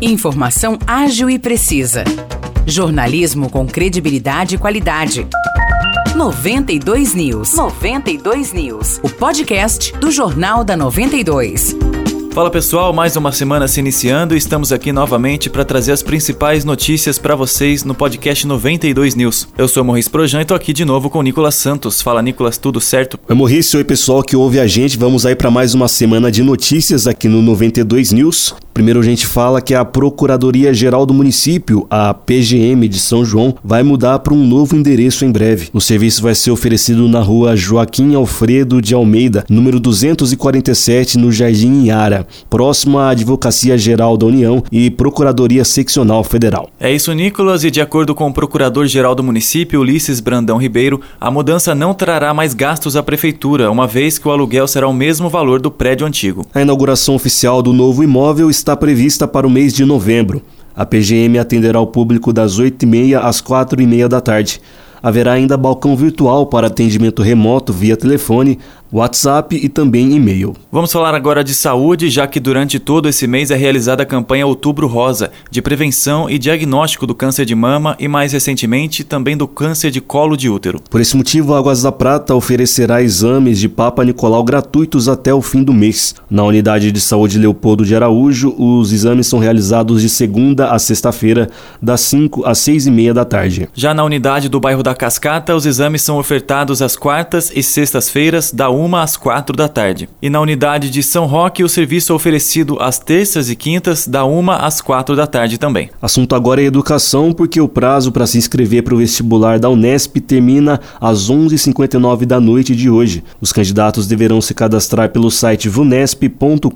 Informação ágil e precisa. Jornalismo com credibilidade e qualidade. 92 News. 92 News. O podcast do Jornal da 92. Fala pessoal, mais uma semana se iniciando e estamos aqui novamente para trazer as principais notícias para vocês no podcast 92 News. Eu sou o Morris Projan e estou aqui de novo com o Nicolas Santos. Fala Nicolas, tudo certo? Oi Morris, oi pessoal que ouve a gente. Vamos aí para mais uma semana de notícias aqui no 92 News. Primeiro a gente fala que a Procuradoria Geral do Município, a PGM de São João, vai mudar para um novo endereço em breve. O serviço vai ser oferecido na rua Joaquim Alfredo de Almeida, número 247, no Jardim Iara, próximo à Advocacia Geral da União e Procuradoria Seccional Federal. É isso, Nicolas, e de acordo com o Procurador-Geral do Município, Ulisses Brandão Ribeiro, a mudança não trará mais gastos à Prefeitura, uma vez que o aluguel será o mesmo valor do prédio antigo. A inauguração oficial do novo imóvel está está prevista para o mês de novembro. A PGM atenderá o público das 8h30 às 4h30 da tarde. Haverá ainda balcão virtual para atendimento remoto via telefone, WhatsApp e também e-mail. Vamos falar agora de saúde, já que durante todo esse mês é realizada a campanha Outubro Rosa, de prevenção e diagnóstico do câncer de mama e, mais recentemente, também do câncer de colo de útero. Por esse motivo, a Águas da Prata oferecerá exames de Papa Nicolau gratuitos até o fim do mês. Na unidade de saúde Leopoldo de Araújo, os exames são realizados de segunda a sexta-feira, das 5 às 6 e meia da tarde. Já na unidade do bairro da Cascata, os exames são ofertados às quartas e sextas-feiras, da 1 às 4 da tarde. E na unidade de São Roque, o serviço é oferecido às terças e quintas, da 1 às 4 da tarde também. Assunto agora é educação, porque o prazo para se inscrever para o vestibular da Unesp termina às 11h59 da noite de hoje. Os candidatos deverão se cadastrar pelo site vunesp.com.br.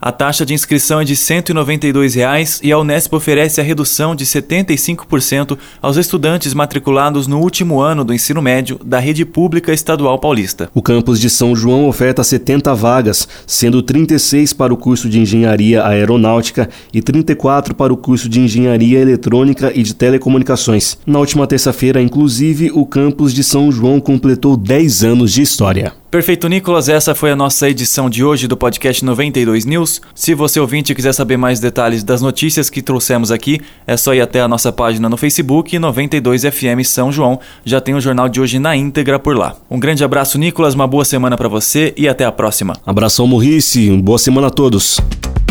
A taxa de inscrição é de 192 reais e a Unesp oferece a redução de 75% aos estudantes matriculados no último ano do ensino médio da rede pública estadual paulista. O campus de São João oferta 70 vagas, sendo 36 para o curso de Engenharia Aeronáutica e 34 para o curso de Engenharia Eletrônica e de Telecomunicações. Na última terça-feira, inclusive, o campus de São João completou 10 anos de história. Perfeito, Nicolas. Essa foi a nossa edição de hoje do podcast 92 News. Se você ouvinte quiser saber mais detalhes das notícias que trouxemos aqui, é só ir até a nossa página no Facebook 92 FM São João. Já tem o jornal de hoje na íntegra por lá. Um grande abraço, Nicolas. Uma boa semana para você e até a próxima. Abração, Morrice. Boa semana a todos.